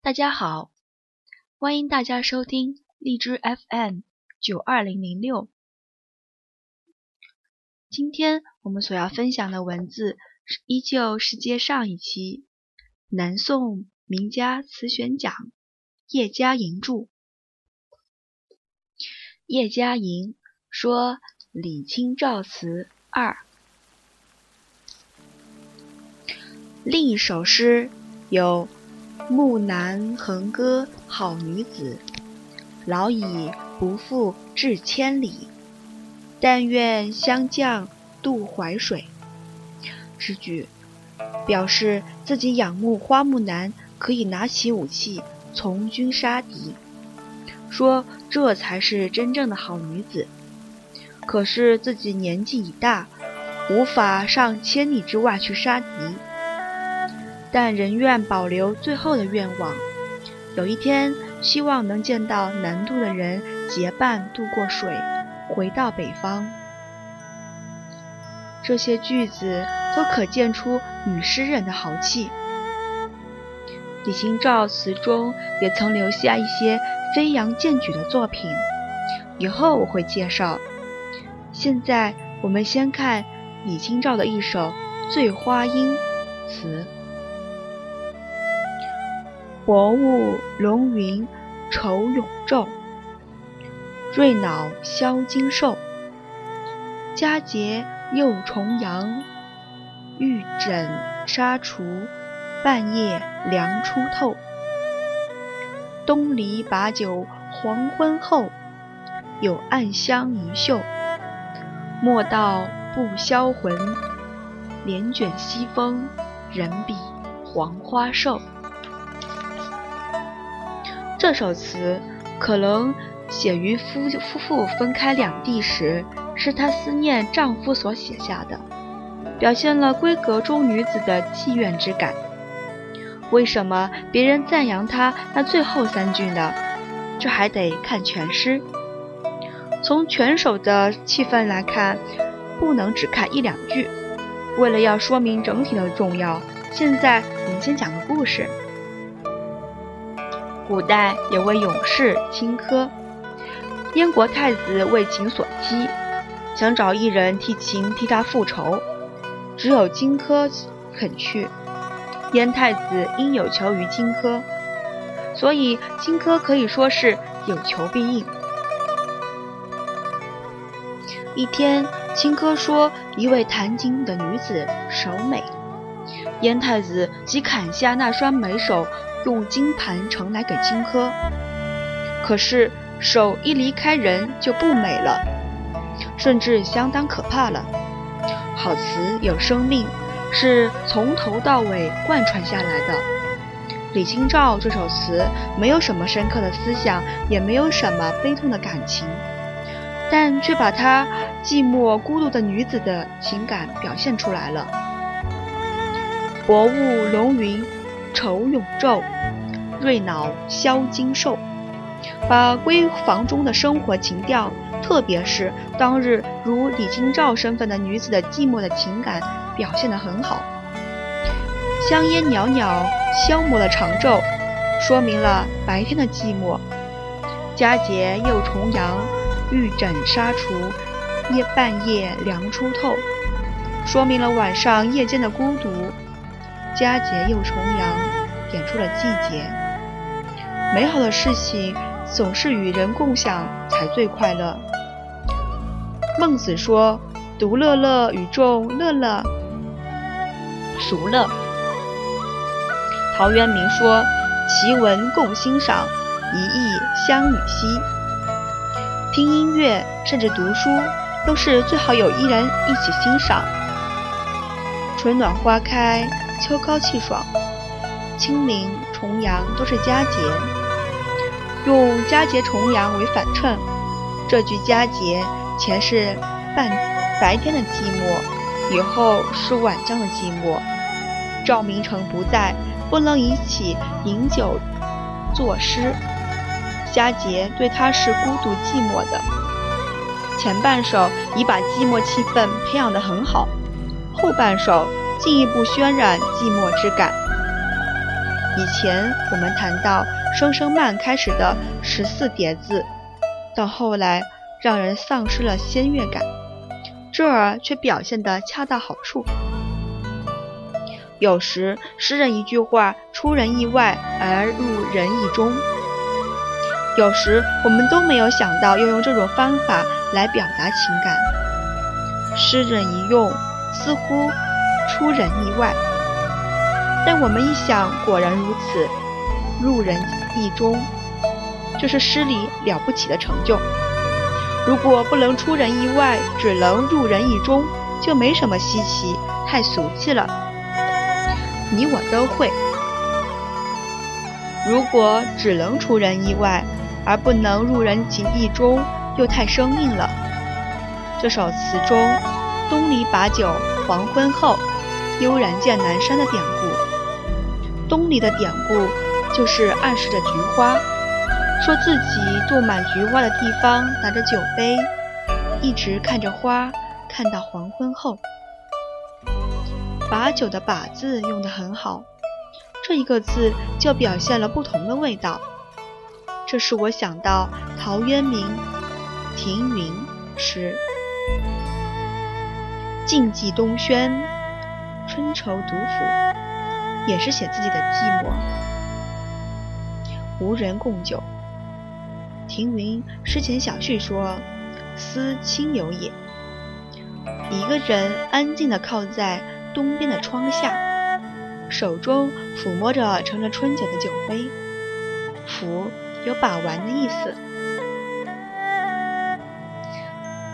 大家好，欢迎大家收听荔枝 FM 九二零零六。今天我们所要分享的文字依旧是接上一期南宋名家词选讲叶嘉莹著。叶嘉莹说李清照词二，另一首诗有。木兰横歌好女子，老矣不复至千里。但愿相将渡淮水。之句表示自己仰慕花木兰可以拿起武器从军杀敌，说这才是真正的好女子。可是自己年纪已大，无法上千里之外去杀敌。但仍愿保留最后的愿望，有一天希望能见到南渡的人结伴渡过水，回到北方。这些句子都可见出女诗人的豪气。李清照词中也曾留下一些飞扬健举的作品，以后我会介绍。现在我们先看李清照的一首《醉花阴》词。薄雾笼云愁永昼，瑞脑消金兽。佳节又重阳，玉枕纱厨，半夜凉初透。东篱把酒黄昏后，有暗香盈袖。莫道不销魂，帘卷西风，人比黄花瘦。这首词可能写于夫夫妇分开两地时，是她思念丈夫所写下的，表现了闺阁中女子的妓怨之感。为什么别人赞扬她那最后三句呢？这还得看全诗。从全首的气氛来看，不能只看一两句。为了要说明整体的重要，现在我们先讲个故事。古代有位勇士荆轲，燕国太子为情所欺，想找一人替情替他复仇，只有荆轲肯去。燕太子因有求于荆轲，所以荆轲可以说是有求必应。一天，荆轲说一位弹琴的女子手美，燕太子即砍下那双美手。用金盘盛来给荆轲，可是手一离开人就不美了，甚至相当可怕了。好词有生命，是从头到尾贯穿下来的。李清照这首词没有什么深刻的思想，也没有什么悲痛的感情，但却把她寂寞孤独的女子的情感表现出来了。薄雾浓云。愁永昼，瑞脑消金兽，把闺房中的生活情调，特别是当日如李清照身份的女子的寂寞的情感表现得很好。香烟袅袅，消磨了长昼，说明了白天的寂寞。佳节又重阳，玉枕纱厨，夜半夜凉初透，说明了晚上夜间的孤独。佳节又重阳，点出了季节。美好的事情总是与人共享才最快乐。孟子说：“独乐乐，与众乐乐，孰乐？”陶渊明说：“奇文共欣赏，一意相与兮。”听音乐甚至读书，都是最好有一人一起欣赏。春暖花开。秋高气爽，清明、重阳都是佳节。用佳节重阳为反衬，这句佳节前是半白天的寂寞，以后是晚上的寂寞。赵明诚不在，不能一起饮酒作诗。佳节对他是孤独寂寞的。前半首已把寂寞气氛培养得很好，后半首。进一步渲染寂寞之感。以前我们谈到声声慢开始的十四叠字，到后来让人丧失了仙乐感，这儿却表现得恰到好处。有时诗人一句话出人意外而入人意中，有时我们都没有想到要用这种方法来表达情感，诗人一用似乎出人意外。但我们一想，果然如此，入人意中，这是诗里了不起的成就。如果不能出人意外，只能入人意中，就没什么稀奇，太俗气了。你我都会。如果只能出人意外，而不能入人情意中，又太生硬了。这首词中“东篱把酒黄昏后，悠然见南山”的典故。东篱的典故就是暗示着菊花，说自己坐满菊花的地方，拿着酒杯，一直看着花，看到黄昏后。把酒的把字用得很好，这一个字就表现了不同的味道。这使我想到陶渊明《停云》时：“静寂东轩，春愁独抚。”也是写自己的寂寞，无人共酒。庭云诗前小序说：“思亲友也。”一个人安静地靠在东边的窗下，手中抚摸着盛着春酒的酒杯，抚有把玩的意思。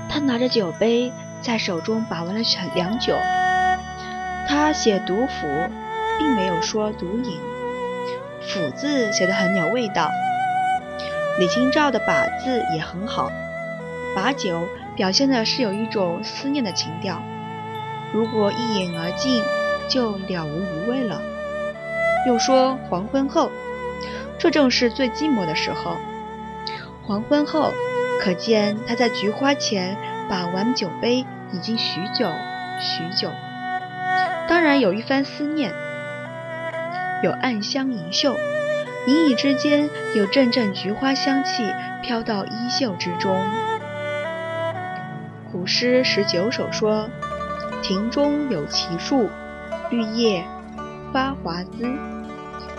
他拿着酒杯在手中把玩了良久。他写独抚。并没有说独饮，府字写得很有味道。李清照的把字也很好，把酒表现的是有一种思念的情调。如果一饮而尽，就了无余味了。又说黄昏后，这正是最寂寞的时候。黄昏后，可见他在菊花前把玩酒杯已经许久许久，当然有一番思念。有暗香盈袖，隐隐之间有阵阵菊花香气飘到衣袖之中。古诗十九首说：“庭中有奇树，绿叶发华滋，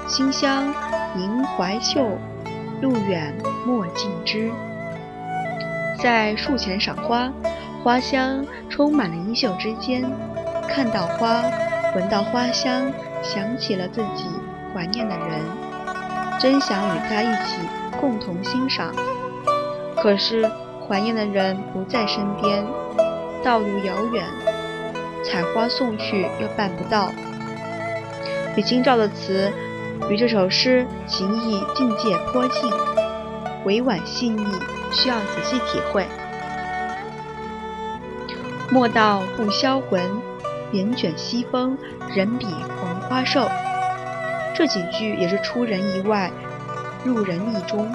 馨香萦怀袖，路远莫近之。”在树前赏花，花香充满了衣袖之间，看到花，闻到花香。想起了自己怀念的人，真想与他一起共同欣赏。可是怀念的人不在身边，道路遥远，采花送去又办不到。李清照的词与这首诗情意境界颇近，委婉细腻，需要仔细体会。莫道不销魂。帘卷西风，人比黄花瘦。这几句也是出人意外，入人意中。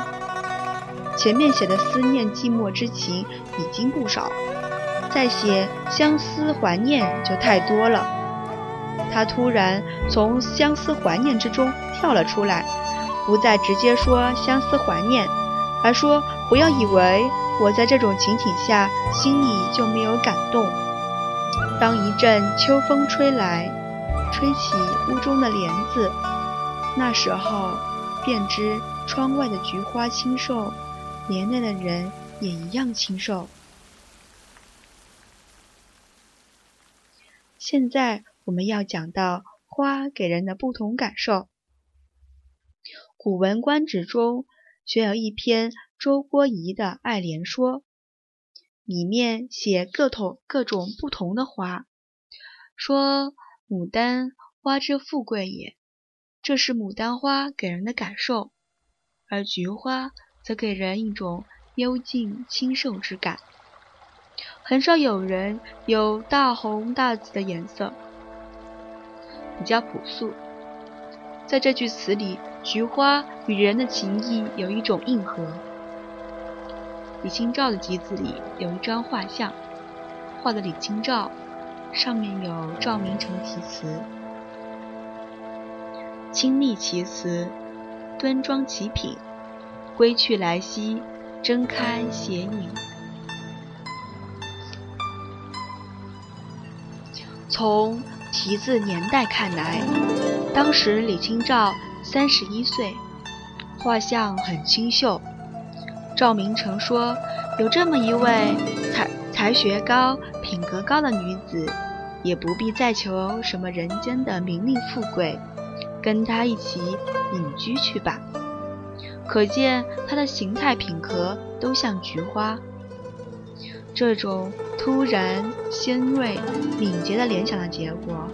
前面写的思念寂寞之情已经不少，再写相思怀念就太多了。他突然从相思怀念之中跳了出来，不再直接说相思怀念，而说不要以为我在这种情景下心里就没有感动。当一阵秋风吹来，吹起屋中的帘子，那时候便知窗外的菊花清瘦，帘内的人也一样清瘦。现在我们要讲到花给人的不同感受。《古文观止》中选有一篇周郭仪的《爱莲说》。里面写各种各种不同的花，说牡丹花之富贵也，这是牡丹花给人的感受；而菊花则给人一种幽静清瘦之感。很少有人有大红大紫的颜色，比较朴素。在这句词里，菊花与人的情谊有一种硬核。李清照的集子里有一张画像，画的李清照，上面有赵明诚题词：“清丽其词，端庄其品，归去来兮，睁开斜影。从题字年代看来，当时李清照三十一岁，画像很清秀。赵明诚说，有这么一位才才学高、品格高的女子，也不必再求什么人间的名利富贵，跟她一起隐居去吧。可见她的形态品格都像菊花。这种突然、鲜锐、敏捷的联想的结果，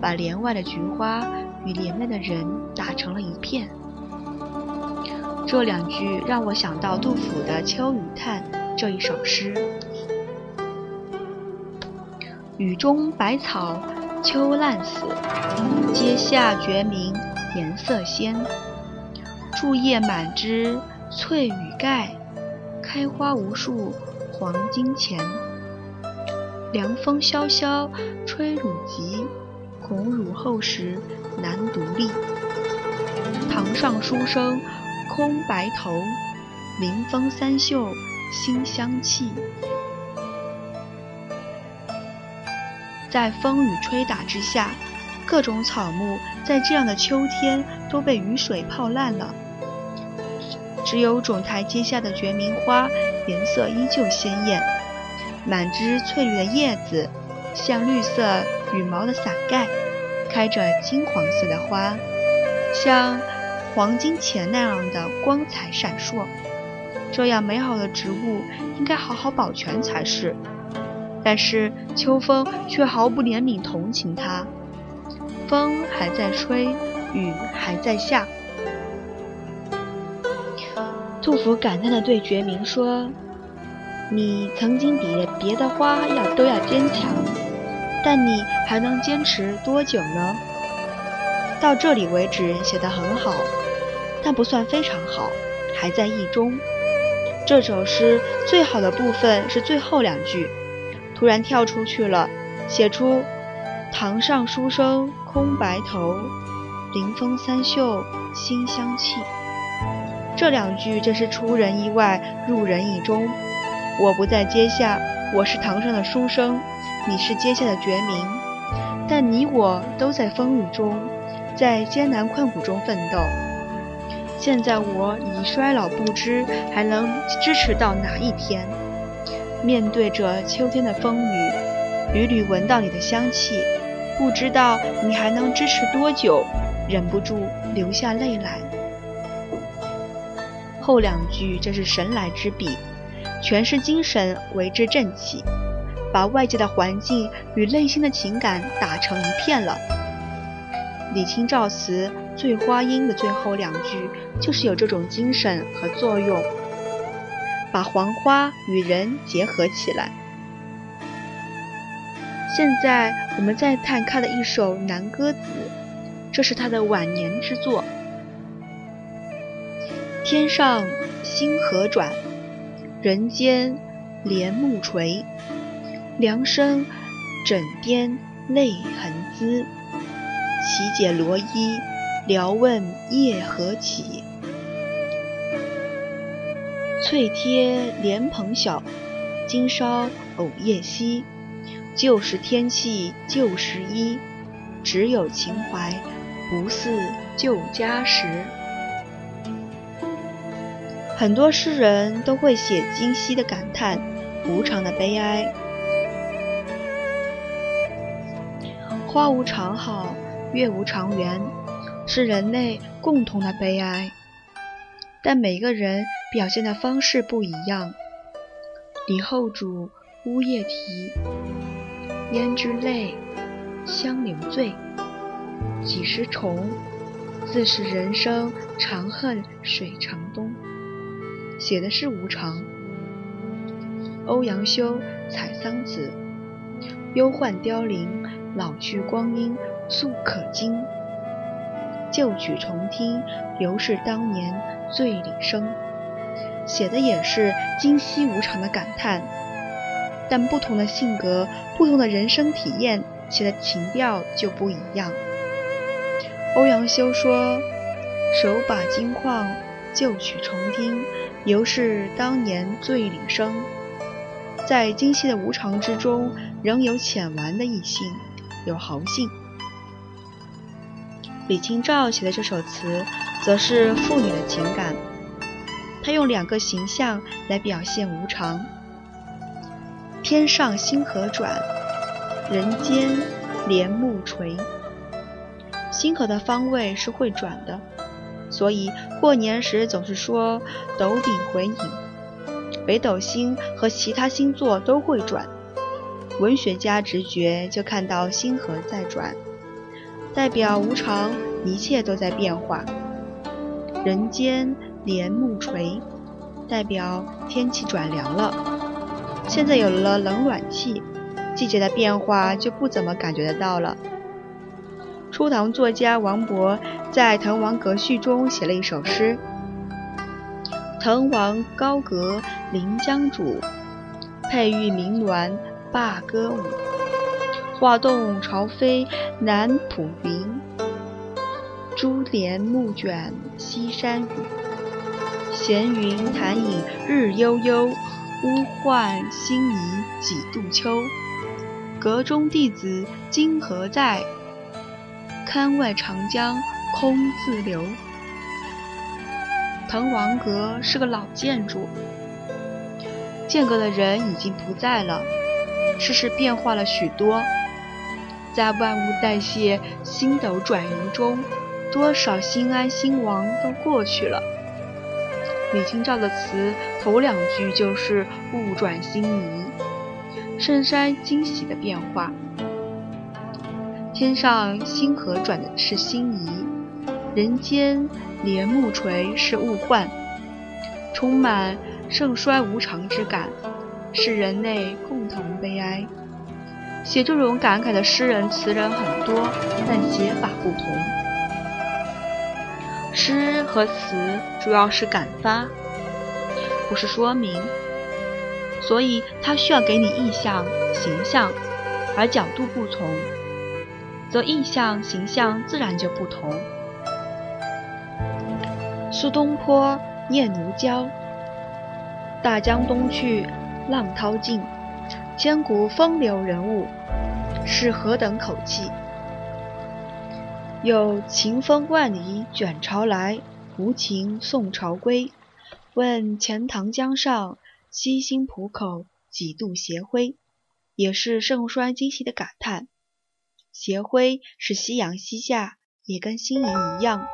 把帘外的菊花与帘内的人打成了一片。这两句让我想到杜甫的《秋雨叹》这一首诗：“雨中百草秋烂死，阶下决明颜色鲜。树叶满枝翠羽盖，开花无数。”黄金钱，凉风萧萧吹乳急，恐乳后时难独立。堂上书生空白头，临风三袖馨香气。在风雨吹打之下，各种草木在这样的秋天都被雨水泡烂了。只有种台阶下的决明花颜色依旧鲜艳，满枝翠绿的叶子像绿色羽毛的伞盖，开着金黄色的花，像黄金钱那样的光彩闪烁。这样美好的植物应该好好保全才是，但是秋风却毫不怜悯同情它。风还在吹，雨还在下。杜甫感叹地对觉明说：“你曾经比别的花要都要坚强，但你还能坚持多久呢？”到这里为止写得很好，但不算非常好，还在意中。这首诗最好的部分是最后两句，突然跳出去了，写出“堂上书生空白头，临风三袖馨香气”。这两句真是出人意外，入人意中。我不在阶下，我是堂上的书生，你是阶下的绝明，但你我都在风雨中，在艰难困苦中奋斗。现在我已衰老不知还能支持到哪一天？面对着秋天的风雨，屡屡闻到你的香气，不知道你还能支持多久？忍不住流下泪来。后两句真是神来之笔，全是精神为之振起，把外界的环境与内心的情感打成一片了。李清照词《醉花阴》的最后两句就是有这种精神和作用，把黄花与人结合起来。现在我们再看他的一首《南歌子》，这是他的晚年之作。天上星河转，人间帘幕垂。凉生枕边泪痕滋，起解罗衣，聊问夜何起？翠贴莲蓬晓，今宵藕叶稀。旧时天气旧时衣，只有情怀不似旧家时。很多诗人都会写今夕的感叹，无常的悲哀。花无常好，月无常圆，是人类共同的悲哀。但每个人表现的方式不一样。李后主呜咽啼，胭脂泪，香柳醉，几时重？自是人生长恨水长东。写的是无常。欧阳修《采桑子》：忧患凋零，老去光阴速可惊。旧曲重听，犹是当年醉里声。写的也是今夕无常的感叹，但不同的性格、不同的人生体验，写的情调就不一样。欧阳修说：“手把金矿，旧曲重听，犹是当年醉里声。”在精细的无常之中，仍有浅玩的意性，有豪性。李清照写的这首词，则是妇女的情感。她用两个形象来表现无常：天上星河转，人间帘幕垂。星河的方位是会转的，所以过年时总是说斗顶回影。北斗星和其他星座都会转，文学家直觉就看到星河在转，代表无常，一切都在变化。人间帘幕垂，代表天气转凉了。现在有了冷暖气，季节的变化就不怎么感觉得到了。初唐作家王勃在《滕王阁序》中写了一首诗。滕王高阁临江渚，佩玉鸣鸾罢歌舞。画栋朝飞南浦云，珠帘暮卷西山雨。闲云潭影日悠悠，乌唤星移几度秋。阁中弟子今何在？槛外长江空自流。滕王阁是个老建筑，建阁的人已经不在了，世事变化了许多，在万物代谢、星斗转移中，多少兴安兴亡都过去了。李清照的词头两句就是物转星移，圣山惊喜的变化，天上星河转的是星移，人间。帘幕垂是物换，充满盛衰无常之感，是人类共同悲哀。写这种感慨的诗人词人很多，但写法不同。诗和词主要是感发，不是说明，所以它需要给你意象、形象，而角度不同，则意象、形象自然就不同。苏东坡念奴娇，大江东去，浪淘尽，千古风流人物，是何等口气？有晴风万里卷潮来，无情送潮归。问钱塘江上，西兴浦口，几度斜晖？也是盛衰今夕的感叹。斜晖是夕阳西下，也跟星移一样。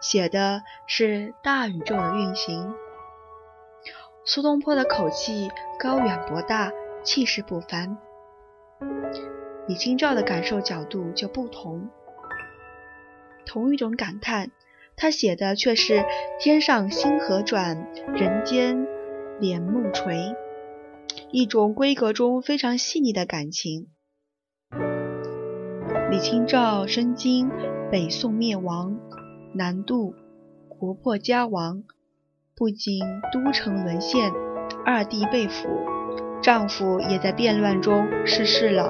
写的是大宇宙的运行。苏东坡的口气高远博大，气势不凡。李清照的感受角度就不同。同一种感叹，他写的却是天上星河转，人间帘幕垂，一种闺阁中非常细腻的感情。李清照身经北宋灭亡。南渡，国破家亡，不仅都城沦陷，二弟被俘，丈夫也在变乱中逝世了。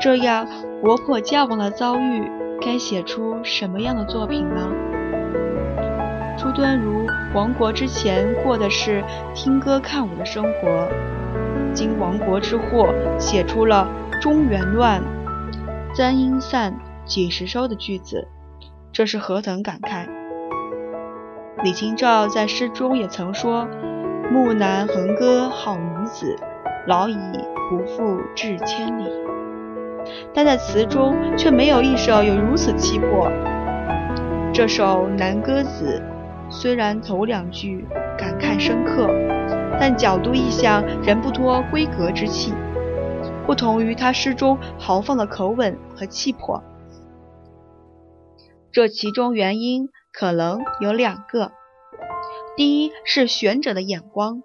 这样国破家亡的遭遇，该写出什么样的作品呢？朱敦儒亡国之前过的是听歌看舞的生活，经亡国之祸，写出了“中原乱，簪缨散，几时收”的句子。这是何等感慨！李清照在诗中也曾说：“木兰横歌好女子，老矣不复至千里。”但在词中却没有一首有如此气魄。这首《南歌子》虽然头两句感慨深刻，但角度意象仍不脱闺阁之气，不同于他诗中豪放的口吻和气魄。这其中原因可能有两个，第一是选者的眼光。《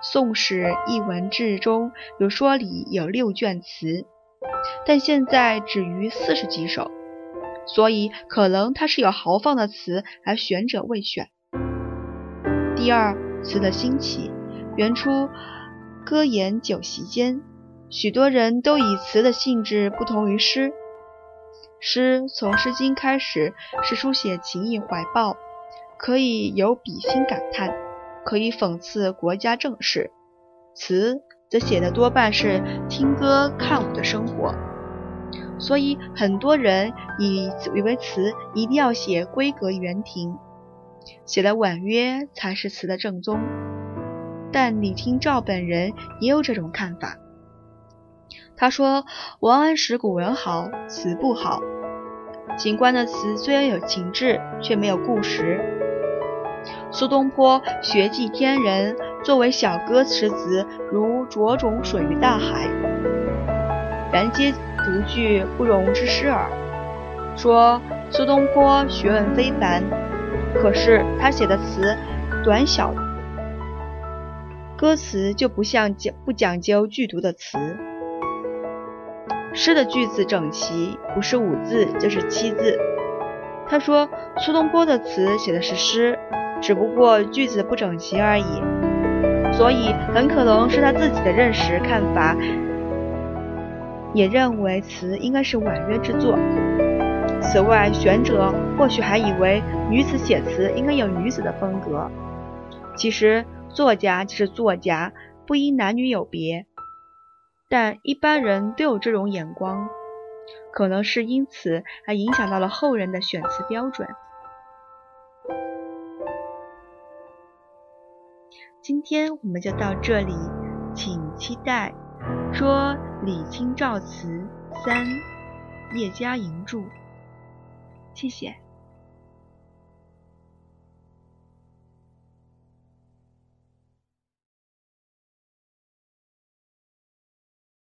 宋史艺文志》中有说里有六卷词，但现在只余四十几首，所以可能它是有豪放的词，而选者未选。第二，词的兴起，原初歌言酒席间，许多人都以词的性质不同于诗。诗从《诗经》开始是书写情意怀抱，可以有比心感叹，可以讽刺国家政事；词则写的多半是听歌看舞的生活。所以很多人以以为词一定要写闺阁园亭，写的婉约才是词的正宗。但李清照本人也有这种看法。他说：“王安石古文好，词不好。秦观的词虽然有情致，却没有故实。苏东坡学记天人，作为小歌词词，如着种水于大海，然皆独具不容之诗耳。”说苏东坡学问非凡，可是他写的词短小，歌词就不像讲不讲究句读的词。诗的句子整齐，不是五字就是七字。他说苏东坡的词写的是诗，只不过句子不整齐而已。所以很可能是他自己的认识看法，也认为词应该是婉约之作。此外，选者或许还以为女子写词应该有女子的风格。其实作家就是作家，不因男女有别。但一般人都有这种眼光，可能是因此而影响到了后人的选词标准。今天我们就到这里，请期待《说李清照词三》叶嘉莹著。谢谢。